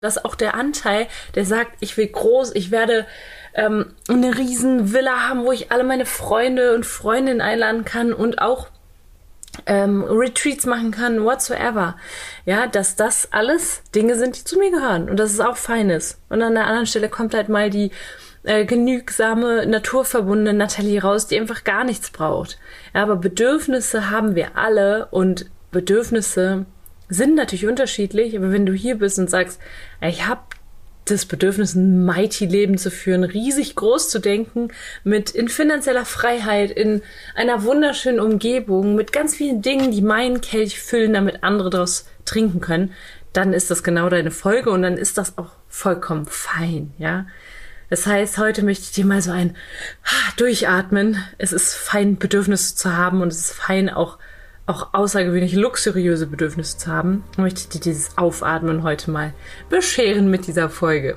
dass auch der Anteil, der sagt, ich will groß, ich werde ähm, eine riesen Villa haben, wo ich alle meine Freunde und Freundinnen einladen kann und auch ähm, Retreats machen kann, whatsoever. Ja, dass das alles Dinge sind, die zu mir gehören und dass es auch fein ist. Und an der anderen Stelle kommt halt mal die äh, genügsame, naturverbundene Nathalie raus, die einfach gar nichts braucht. Ja, aber Bedürfnisse haben wir alle und Bedürfnisse sind natürlich unterschiedlich, aber wenn du hier bist und sagst, ich habe das Bedürfnis, ein mighty Leben zu führen, riesig groß zu denken, mit in finanzieller Freiheit, in einer wunderschönen Umgebung, mit ganz vielen Dingen, die meinen Kelch füllen, damit andere daraus trinken können, dann ist das genau deine Folge und dann ist das auch vollkommen fein, ja. Das heißt, heute möchte ich dir mal so ein Durchatmen. Es ist fein, Bedürfnisse zu haben und es ist fein, auch auch außergewöhnlich luxuriöse Bedürfnisse zu haben, möchte ich dir dieses Aufatmen heute mal bescheren mit dieser Folge.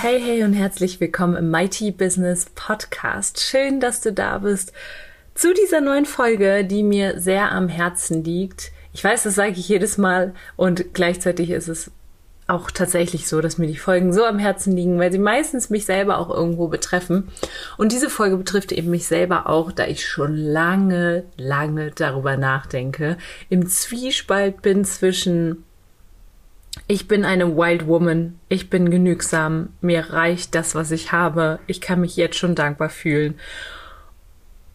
Hey, hey und herzlich willkommen im Mighty Business Podcast. Schön, dass du da bist zu dieser neuen Folge, die mir sehr am Herzen liegt. Ich weiß, das sage ich jedes Mal und gleichzeitig ist es auch tatsächlich so, dass mir die Folgen so am Herzen liegen, weil sie meistens mich selber auch irgendwo betreffen. Und diese Folge betrifft eben mich selber auch, da ich schon lange, lange darüber nachdenke, im Zwiespalt bin zwischen ich bin eine Wild Woman, ich bin genügsam, mir reicht das, was ich habe, ich kann mich jetzt schon dankbar fühlen.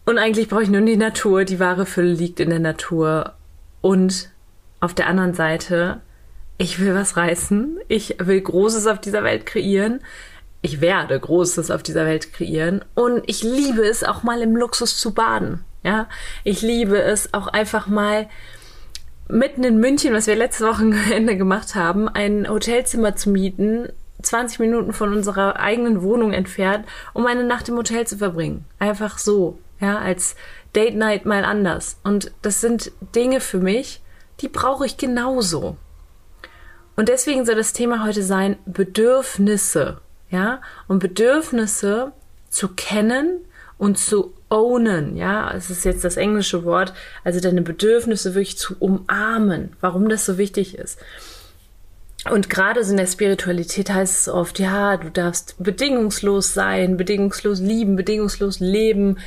Und eigentlich brauche ich nur die Natur, die wahre Fülle liegt in der Natur. Und auf der anderen Seite, ich will was reißen, ich will Großes auf dieser Welt kreieren, ich werde Großes auf dieser Welt kreieren und ich liebe es auch mal im Luxus zu baden. Ja, ich liebe es auch einfach mal mitten in München, was wir letzte Wochenende gemacht haben, ein Hotelzimmer zu mieten, 20 Minuten von unserer eigenen Wohnung entfernt, um eine Nacht im Hotel zu verbringen. Einfach so, ja, als Date Night mal anders. Und das sind Dinge für mich, die brauche ich genauso. Und deswegen soll das Thema heute sein Bedürfnisse, ja, und Bedürfnisse zu kennen und zu ownen, ja, es ist jetzt das englische Wort, also deine Bedürfnisse wirklich zu umarmen, warum das so wichtig ist. Und gerade so in der Spiritualität heißt es oft, ja, du darfst bedingungslos sein, bedingungslos lieben, bedingungslos leben,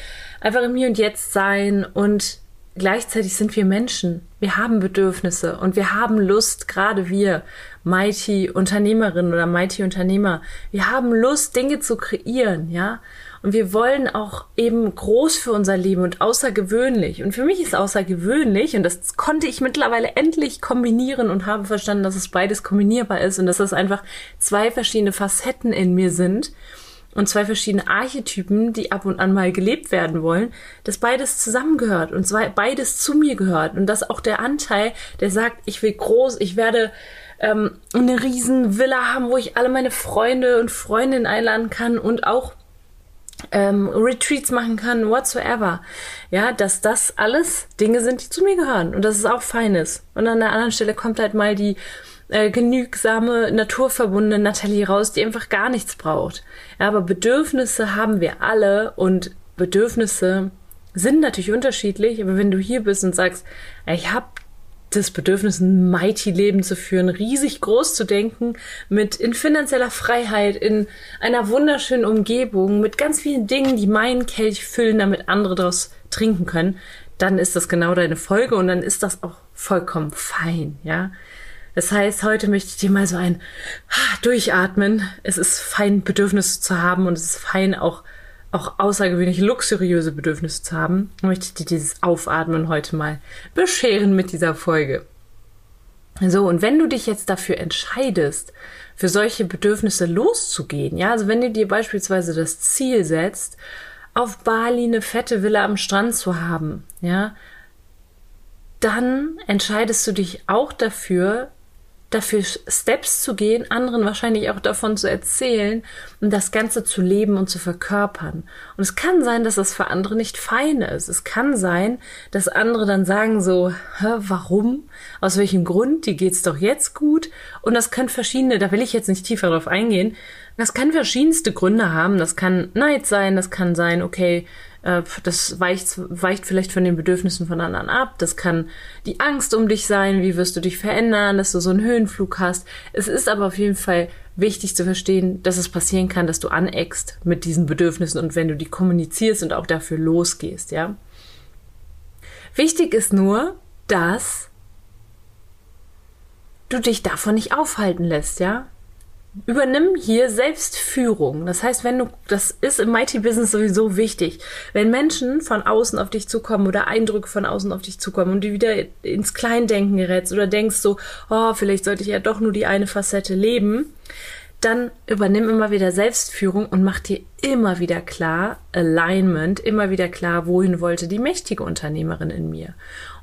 einfach im Hier und Jetzt sein und gleichzeitig sind wir Menschen. Wir haben Bedürfnisse und wir haben Lust, gerade wir, Mighty Unternehmerinnen oder Mighty Unternehmer, wir haben Lust, Dinge zu kreieren, ja. Und wir wollen auch eben groß für unser Leben und außergewöhnlich. Und für mich ist außergewöhnlich, und das konnte ich mittlerweile endlich kombinieren und habe verstanden, dass es beides kombinierbar ist und dass das einfach zwei verschiedene Facetten in mir sind und zwei verschiedene Archetypen, die ab und an mal gelebt werden wollen, dass beides zusammengehört und zwei, beides zu mir gehört und dass auch der Anteil, der sagt, ich will groß, ich werde ähm, eine riesen Villa haben, wo ich alle meine Freunde und Freundinnen einladen kann und auch ähm, Retreats machen kann, whatsoever. Ja, dass das alles Dinge sind, die zu mir gehören und dass es auch fein ist. Und an der anderen Stelle kommt halt mal die äh, genügsame, naturverbundene Nathalie raus, die einfach gar nichts braucht. Ja, aber Bedürfnisse haben wir alle und Bedürfnisse sind natürlich unterschiedlich, aber wenn du hier bist und sagst, ich habe das Bedürfnis, ein mighty Leben zu führen, riesig groß zu denken, mit in finanzieller Freiheit, in einer wunderschönen Umgebung, mit ganz vielen Dingen, die meinen Kelch füllen, damit andere daraus trinken können, dann ist das genau deine Folge und dann ist das auch vollkommen fein, ja. Das heißt, heute möchte ich dir mal so ein Durchatmen. Es ist fein, Bedürfnisse zu haben und es ist fein, auch auch außergewöhnlich luxuriöse Bedürfnisse zu haben, möchte ich dir dieses Aufatmen heute mal bescheren mit dieser Folge. So, und wenn du dich jetzt dafür entscheidest, für solche Bedürfnisse loszugehen, ja, also wenn du dir beispielsweise das Ziel setzt, auf Bali eine fette Villa am Strand zu haben, ja, dann entscheidest du dich auch dafür, dafür Steps zu gehen, anderen wahrscheinlich auch davon zu erzählen und das Ganze zu leben und zu verkörpern. Und es kann sein, dass das für andere nicht fein ist. Es kann sein, dass andere dann sagen so, Hä, warum? Aus welchem Grund? Die geht's doch jetzt gut? Und das können verschiedene, da will ich jetzt nicht tiefer drauf eingehen. Das kann verschiedenste Gründe haben. Das kann Neid sein, das kann sein, okay, äh, das weicht, weicht vielleicht von den Bedürfnissen von anderen ab. Das kann die Angst um dich sein. Wie wirst du dich verändern, dass du so einen Höhenflug hast? Es ist aber auf jeden Fall wichtig zu verstehen, dass es passieren kann, dass du aneckst mit diesen Bedürfnissen und wenn du die kommunizierst und auch dafür losgehst, ja. Wichtig ist nur, dass du dich davon nicht aufhalten lässt, ja übernimm hier Selbstführung. Das heißt, wenn du, das ist im Mighty Business sowieso wichtig. Wenn Menschen von außen auf dich zukommen oder Eindrücke von außen auf dich zukommen und du wieder ins Kleindenken gerätst oder denkst so, oh, vielleicht sollte ich ja doch nur die eine Facette leben, dann übernimm immer wieder Selbstführung und mach dir immer wieder klar, Alignment, immer wieder klar, wohin wollte die mächtige Unternehmerin in mir.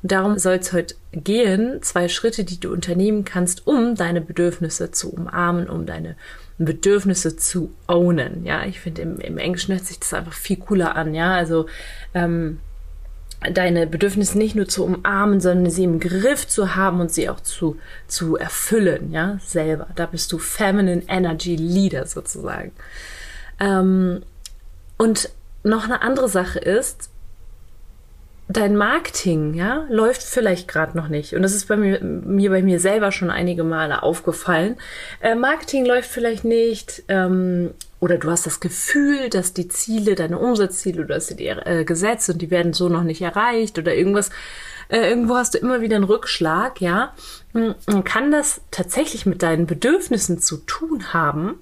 Und darum soll es heute gehen, zwei Schritte, die du unternehmen kannst, um deine Bedürfnisse zu umarmen, um deine Bedürfnisse zu ownen. Ja, ich finde im, im Englischen hört sich das einfach viel cooler an. Ja, also ähm, deine Bedürfnisse nicht nur zu umarmen, sondern sie im Griff zu haben und sie auch zu, zu erfüllen, ja, selber. Da bist du Feminine Energy Leader sozusagen. Ähm, und noch eine andere Sache ist, dein Marketing, ja, läuft vielleicht gerade noch nicht. Und das ist bei mir, mir bei mir selber schon einige Male aufgefallen. Äh, Marketing läuft vielleicht nicht, ähm, oder du hast das Gefühl, dass die Ziele, deine Umsatzziele, du hast die äh, gesetzt und die werden so noch nicht erreicht oder irgendwas. Äh, irgendwo hast du immer wieder einen Rückschlag, ja. Hm, kann das tatsächlich mit deinen Bedürfnissen zu tun haben?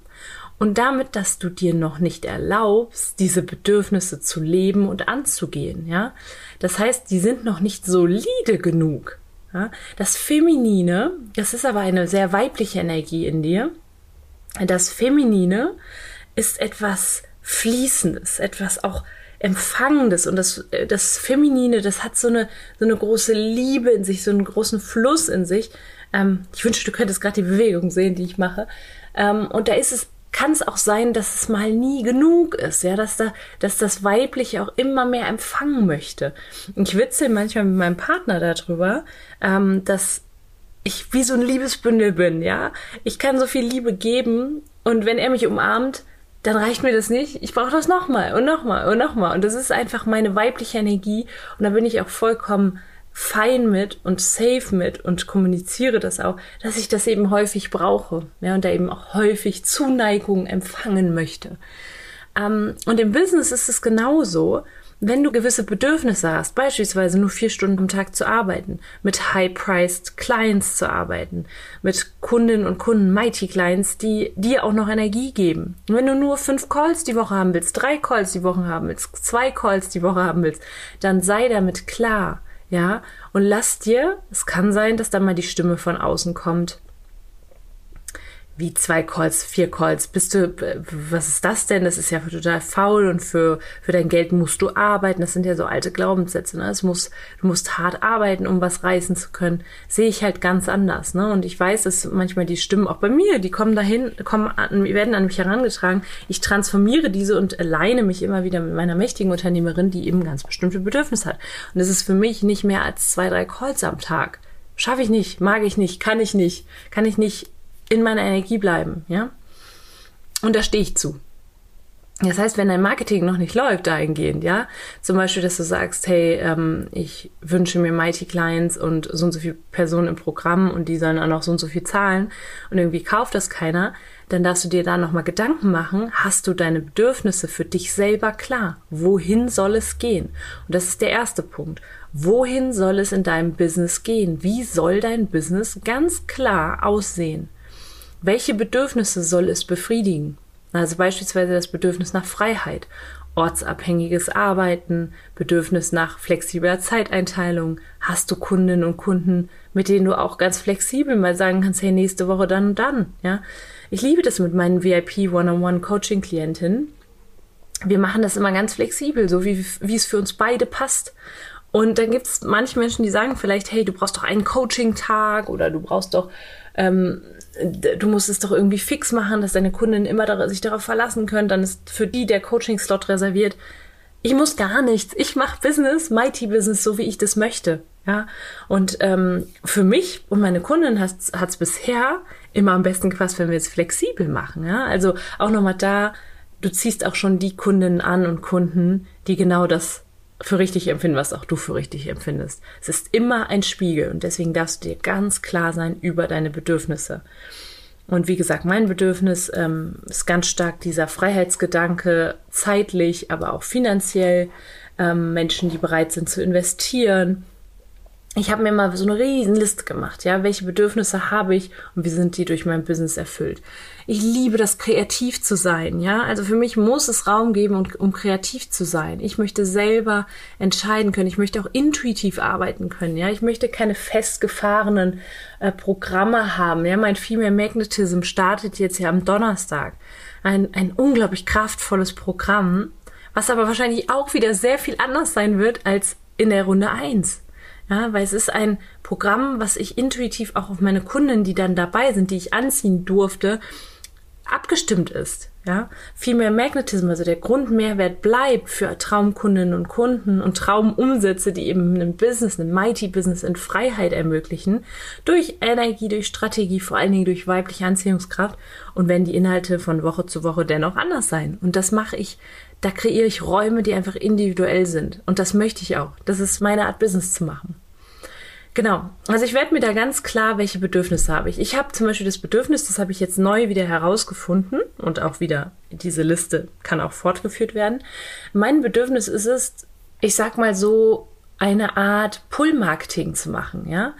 Und damit, dass du dir noch nicht erlaubst, diese Bedürfnisse zu leben und anzugehen, ja. Das heißt, die sind noch nicht solide genug. Ja? Das Feminine, das ist aber eine sehr weibliche Energie in dir. Das Feminine ist etwas Fließendes, etwas auch Empfangendes und das, das Feminine, das hat so eine, so eine große Liebe in sich, so einen großen Fluss in sich. Ähm, ich wünschte, du könntest gerade die Bewegung sehen, die ich mache. Ähm, und da ist es kann es auch sein, dass es mal nie genug ist, ja, dass da, dass das Weibliche auch immer mehr empfangen möchte. Ich witze manchmal mit meinem Partner darüber, ähm, dass ich wie so ein Liebesbündel bin, ja. Ich kann so viel Liebe geben und wenn er mich umarmt, dann reicht mir das nicht. Ich brauche das nochmal und nochmal und nochmal. Und das ist einfach meine weibliche Energie und da bin ich auch vollkommen fein mit und safe mit und kommuniziere das auch, dass ich das eben häufig brauche, ja, und da eben auch häufig Zuneigung empfangen möchte. Ähm, und im Business ist es genauso, wenn du gewisse Bedürfnisse hast, beispielsweise nur vier Stunden am Tag zu arbeiten, mit high-priced Clients zu arbeiten, mit Kundinnen und Kunden, Mighty Clients, die dir auch noch Energie geben. Und wenn du nur fünf Calls die Woche haben willst, drei Calls die Woche haben willst, zwei Calls die Woche haben willst, dann sei damit klar, ja, und lass dir, es kann sein, dass da mal die Stimme von außen kommt. Wie zwei Calls, vier Calls, bist du, was ist das denn? Das ist ja total faul und für, für dein Geld musst du arbeiten. Das sind ja so alte Glaubenssätze, ne? Es muss, du musst hart arbeiten, um was reißen zu können. Sehe ich halt ganz anders, ne? Und ich weiß, dass manchmal die Stimmen auch bei mir, die kommen dahin, kommen an, werden an mich herangetragen. Ich transformiere diese und alleine mich immer wieder mit meiner mächtigen Unternehmerin, die eben ganz bestimmte Bedürfnisse hat. Und das ist für mich nicht mehr als zwei, drei Calls am Tag. Schaffe ich nicht, mag ich nicht, kann ich nicht, kann ich nicht in meiner Energie bleiben, ja? Und da stehe ich zu. Das heißt, wenn dein Marketing noch nicht läuft dahingehend, ja, zum Beispiel, dass du sagst, hey, ähm, ich wünsche mir Mighty Clients und so und so viele Personen im Programm und die sollen auch noch so und so viel zahlen und irgendwie kauft das keiner, dann darfst du dir da nochmal Gedanken machen, hast du deine Bedürfnisse für dich selber klar? Wohin soll es gehen? Und das ist der erste Punkt. Wohin soll es in deinem Business gehen? Wie soll dein Business ganz klar aussehen? Welche Bedürfnisse soll es befriedigen? Also beispielsweise das Bedürfnis nach Freiheit ortsabhängiges Arbeiten, Bedürfnis nach flexibler Zeiteinteilung. Hast du Kundinnen und Kunden, mit denen du auch ganz flexibel mal sagen kannst, hey, nächste Woche dann und dann, ja? Ich liebe das mit meinen VIP One-on-One Coaching Klientinnen. Wir machen das immer ganz flexibel, so wie, wie es für uns beide passt. Und dann gibt es manche Menschen, die sagen vielleicht, hey, du brauchst doch einen Coaching-Tag oder du brauchst doch ähm, du musst es doch irgendwie fix machen, dass deine Kunden immer sich darauf verlassen können, dann ist für die der Coaching-Slot reserviert. Ich muss gar nichts. Ich mache Business, Mighty Business, so wie ich das möchte. Ja, und ähm, für mich und meine Kunden hat es bisher immer am besten gepasst, wenn wir es flexibel machen. Ja, also auch nochmal da, du ziehst auch schon die Kunden an und Kunden, die genau das für richtig empfinden, was auch du für richtig empfindest. Es ist immer ein Spiegel und deswegen darfst du dir ganz klar sein über deine Bedürfnisse. Und wie gesagt, mein Bedürfnis ähm, ist ganz stark dieser Freiheitsgedanke, zeitlich, aber auch finanziell. Ähm, Menschen, die bereit sind zu investieren, ich habe mir mal so eine riesen Liste gemacht, ja, welche Bedürfnisse habe ich und wie sind die durch mein Business erfüllt. Ich liebe das kreativ zu sein, ja, also für mich muss es Raum geben, um, kreativ zu sein. Ich möchte selber entscheiden können, ich möchte auch intuitiv arbeiten können, ja, ich möchte keine festgefahrenen äh, Programme haben, ja, mein Female Magnetism startet jetzt ja am Donnerstag. Ein, ein unglaublich kraftvolles Programm, was aber wahrscheinlich auch wieder sehr viel anders sein wird als in der Runde eins. Ja, weil es ist ein Programm, was ich intuitiv auch auf meine Kunden, die dann dabei sind, die ich anziehen durfte, abgestimmt ist. Ja, viel mehr Magnetism, also der Grundmehrwert bleibt für Traumkundinnen und Kunden und Traumumsätze, die eben ein Business, ein Mighty Business in Freiheit ermöglichen, durch Energie, durch Strategie, vor allen Dingen durch weibliche Anziehungskraft und wenn die Inhalte von Woche zu Woche dennoch anders sein. Und das mache ich, da kreiere ich Räume, die einfach individuell sind. Und das möchte ich auch. Das ist meine Art, Business zu machen. Genau. Also ich werde mir da ganz klar, welche Bedürfnisse habe ich. Ich habe zum Beispiel das Bedürfnis, das habe ich jetzt neu wieder herausgefunden und auch wieder diese Liste kann auch fortgeführt werden. Mein Bedürfnis ist es, ich sag mal so, eine Art Pull-Marketing zu machen, ja.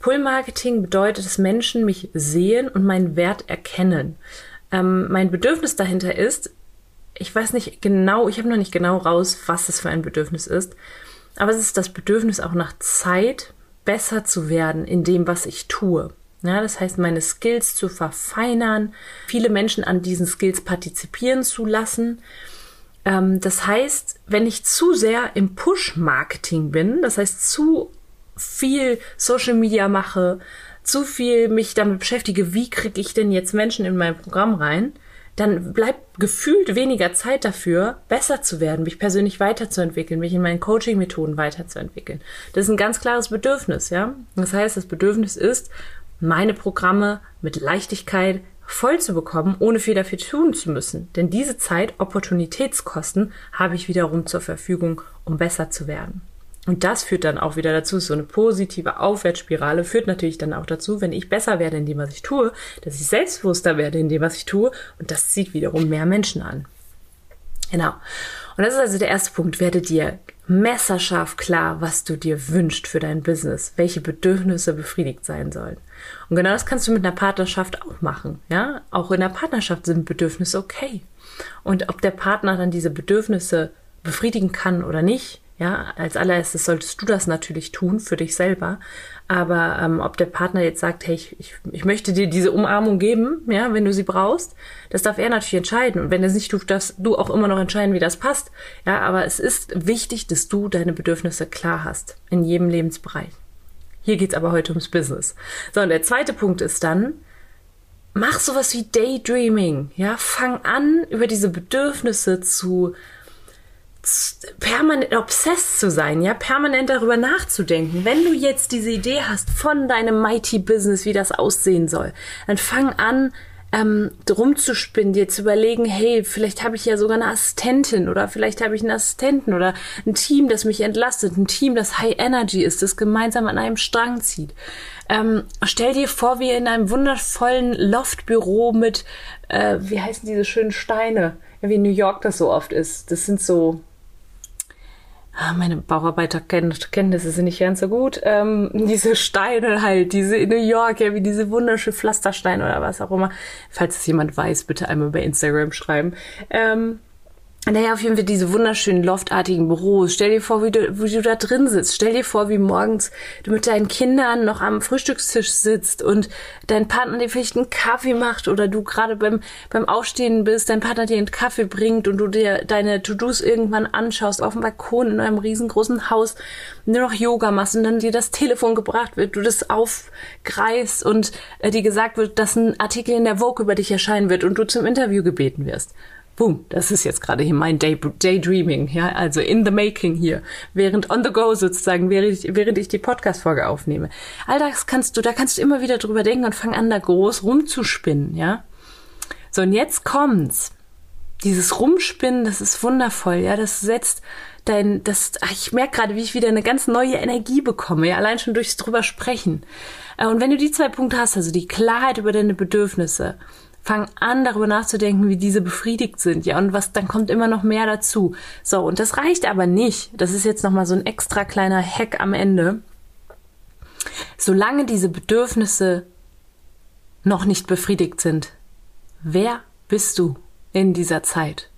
Pull-Marketing bedeutet, dass Menschen mich sehen und meinen Wert erkennen. Ähm, mein Bedürfnis dahinter ist, ich weiß nicht genau, ich habe noch nicht genau raus, was es für ein Bedürfnis ist, aber es ist das Bedürfnis auch nach Zeit, besser zu werden in dem, was ich tue. Ja, das heißt, meine Skills zu verfeinern, viele Menschen an diesen Skills partizipieren zu lassen. Ähm, das heißt, wenn ich zu sehr im Push-Marketing bin, das heißt zu viel Social Media mache, zu viel mich damit beschäftige, wie kriege ich denn jetzt Menschen in mein Programm rein, dann bleibt gefühlt weniger Zeit dafür, besser zu werden, mich persönlich weiterzuentwickeln, mich in meinen Coaching-Methoden weiterzuentwickeln. Das ist ein ganz klares Bedürfnis, ja. Das heißt, das Bedürfnis ist, meine Programme mit Leichtigkeit voll zu bekommen, ohne viel dafür tun zu müssen. Denn diese Zeit, Opportunitätskosten, habe ich wiederum zur Verfügung, um besser zu werden. Und das führt dann auch wieder dazu, so eine positive Aufwärtsspirale führt natürlich dann auch dazu, wenn ich besser werde in dem, was ich tue, dass ich selbstbewusster werde in dem, was ich tue und das zieht wiederum mehr Menschen an. Genau. Und das ist also der erste Punkt. Werde dir messerscharf klar, was du dir wünschst für dein Business, welche Bedürfnisse befriedigt sein sollen. Und genau das kannst du mit einer Partnerschaft auch machen. Ja, auch in der Partnerschaft sind Bedürfnisse okay. Und ob der Partner dann diese Bedürfnisse befriedigen kann oder nicht, ja, als allererstes solltest du das natürlich tun für dich selber. Aber ähm, ob der Partner jetzt sagt, hey, ich, ich, ich möchte dir diese Umarmung geben, ja, wenn du sie brauchst, das darf er natürlich entscheiden. Und wenn es nicht tut, darfst du auch immer noch entscheiden, wie das passt. Ja, aber es ist wichtig, dass du deine Bedürfnisse klar hast in jedem Lebensbereich. Hier geht's aber heute ums Business. So, und der zweite Punkt ist dann, mach sowas wie Daydreaming. Ja, fang an, über diese Bedürfnisse zu permanent obsessed zu sein, ja, permanent darüber nachzudenken. Wenn du jetzt diese Idee hast von deinem Mighty Business, wie das aussehen soll, dann fang an, ähm, rumzuspinnen, dir zu überlegen, hey, vielleicht habe ich ja sogar eine Assistentin oder vielleicht habe ich einen Assistenten oder ein Team, das mich entlastet, ein Team, das High Energy ist, das gemeinsam an einem Strang zieht. Ähm, stell dir vor, wie in einem wundervollen Loftbüro mit, äh, wie heißen diese schönen Steine, wie in New York das so oft ist. Das sind so, meine Bauarbeiterkenntnisse sind nicht ganz so gut. Ähm, diese Steine halt, diese in New York, ja, wie diese wunderschönen Pflastersteine oder was auch immer. Falls es jemand weiß, bitte einmal bei Instagram schreiben. Ähm, naja, auf jeden Fall diese wunderschönen loftartigen Büros. Stell dir vor, wie du, wie du da drin sitzt. Stell dir vor, wie morgens du mit deinen Kindern noch am Frühstückstisch sitzt und dein Partner dir vielleicht einen Kaffee macht oder du gerade beim, beim Aufstehen bist, dein Partner dir einen Kaffee bringt und du dir deine To-Dos irgendwann anschaust auf dem Balkon in einem riesengroßen Haus, nur noch Yoga machst und dann dir das Telefon gebracht wird, du das aufgreifst und äh, dir gesagt wird, dass ein Artikel in der Vogue über dich erscheinen wird und du zum Interview gebeten wirst. Boom, das ist jetzt gerade hier mein Day Daydreaming, ja, also in the making hier, während on the go sozusagen, während ich, während ich die Podcast-Folge aufnehme. All das kannst du, da kannst du immer wieder drüber denken und fang an, da groß rumzuspinnen, ja. So, und jetzt kommt's. Dieses Rumspinnen, das ist wundervoll, ja, das setzt dein, das, ach, ich merke gerade, wie ich wieder eine ganz neue Energie bekomme, ja, allein schon durchs drüber sprechen. Äh, und wenn du die zwei Punkte hast, also die Klarheit über deine Bedürfnisse, fang an, darüber nachzudenken, wie diese befriedigt sind, ja, und was, dann kommt immer noch mehr dazu. So, und das reicht aber nicht. Das ist jetzt nochmal so ein extra kleiner Hack am Ende. Solange diese Bedürfnisse noch nicht befriedigt sind, wer bist du in dieser Zeit?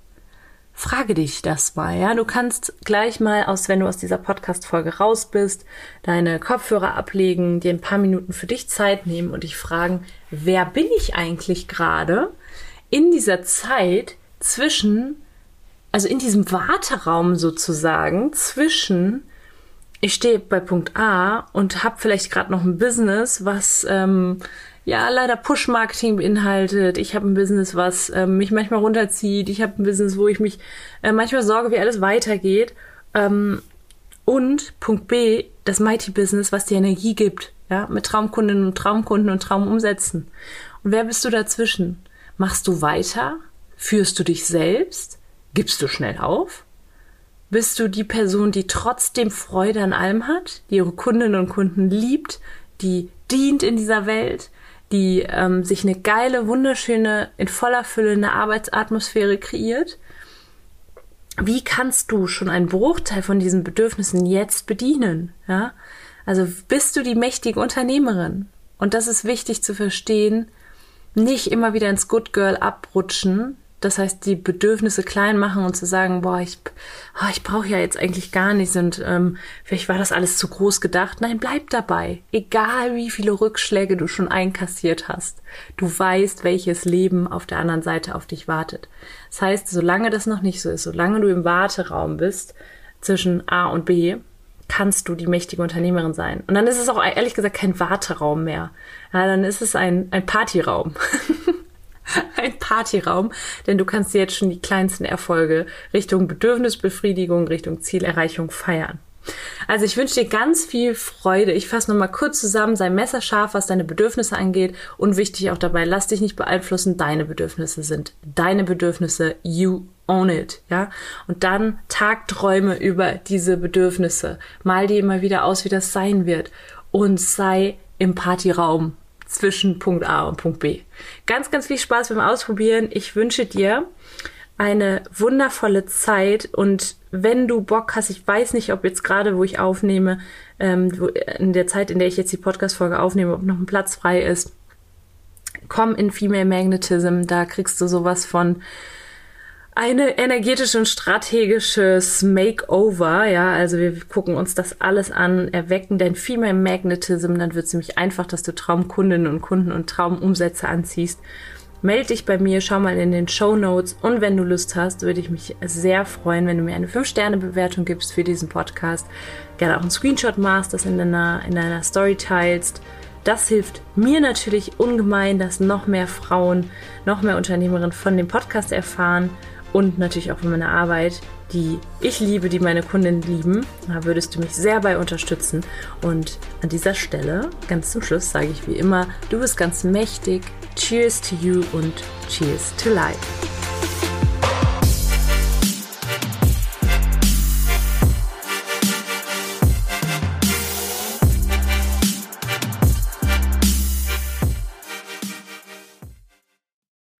frage dich das mal, ja. Du kannst gleich mal aus, wenn du aus dieser Podcast-Folge raus bist, deine Kopfhörer ablegen, dir ein paar Minuten für dich Zeit nehmen und dich fragen, wer bin ich eigentlich gerade in dieser Zeit zwischen, also in diesem Warteraum sozusagen, zwischen ich stehe bei Punkt A und habe vielleicht gerade noch ein Business, was ähm, ja leider Push-Marketing beinhaltet. Ich habe ein Business, was ähm, mich manchmal runterzieht. Ich habe ein Business, wo ich mich äh, manchmal sorge, wie alles weitergeht. Ähm, und Punkt B, das Mighty Business, was dir Energie gibt, ja, mit Traumkundinnen und Traumkunden und Traumumsätzen. Und wer bist du dazwischen? Machst du weiter? Führst du dich selbst? Gibst du schnell auf? Bist du die Person, die trotzdem Freude an allem hat, die ihre Kundinnen und Kunden liebt, die dient in dieser Welt, die ähm, sich eine geile, wunderschöne, in voller Fülle eine Arbeitsatmosphäre kreiert. Wie kannst du schon einen Bruchteil von diesen Bedürfnissen jetzt bedienen? Ja? Also bist du die mächtige Unternehmerin? Und das ist wichtig zu verstehen. Nicht immer wieder ins Good Girl abrutschen, das heißt, die Bedürfnisse klein machen und zu sagen, boah, ich, oh, ich brauche ja jetzt eigentlich gar nichts und ähm, vielleicht war das alles zu groß gedacht. Nein, bleib dabei. Egal wie viele Rückschläge du schon einkassiert hast. Du weißt, welches Leben auf der anderen Seite auf dich wartet. Das heißt, solange das noch nicht so ist, solange du im Warteraum bist zwischen A und B, kannst du die mächtige Unternehmerin sein. Und dann ist es auch ehrlich gesagt kein Warteraum mehr. Ja, dann ist es ein, ein Partyraum. ein Partyraum, denn du kannst jetzt schon die kleinsten Erfolge Richtung Bedürfnisbefriedigung, Richtung Zielerreichung feiern. Also ich wünsche dir ganz viel Freude. Ich fasse nochmal kurz zusammen, sei messerscharf, was deine Bedürfnisse angeht und wichtig auch dabei, lass dich nicht beeinflussen, deine Bedürfnisse sind deine Bedürfnisse, you own it, ja? Und dann Tagträume über diese Bedürfnisse. Mal dir immer wieder aus, wie das sein wird und sei im Partyraum zwischen Punkt A und Punkt B. Ganz, ganz viel Spaß beim Ausprobieren. Ich wünsche dir eine wundervolle Zeit. Und wenn du Bock hast, ich weiß nicht, ob jetzt gerade, wo ich aufnehme, ähm, in der Zeit, in der ich jetzt die Podcast-Folge aufnehme, ob noch ein Platz frei ist, komm in Female Magnetism, da kriegst du sowas von eine energetische und strategisches Makeover, ja, also wir gucken uns das alles an, erwecken dein Female Magnetism, dann wird es nämlich einfach, dass du Traumkundinnen und Kunden und Traumumsätze anziehst. Meld dich bei mir, schau mal in den Show Notes und wenn du Lust hast, würde ich mich sehr freuen, wenn du mir eine 5-Sterne-Bewertung gibst für diesen Podcast. Gerne auch einen Screenshot machst, das in deiner, in deiner Story teilst. Das hilft mir natürlich ungemein, dass noch mehr Frauen, noch mehr Unternehmerinnen von dem Podcast erfahren und natürlich auch von meiner Arbeit, die ich liebe, die meine Kunden lieben. Da würdest du mich sehr bei unterstützen. Und an dieser Stelle, ganz zum Schluss, sage ich wie immer, du bist ganz mächtig. Cheers to you und cheers to life.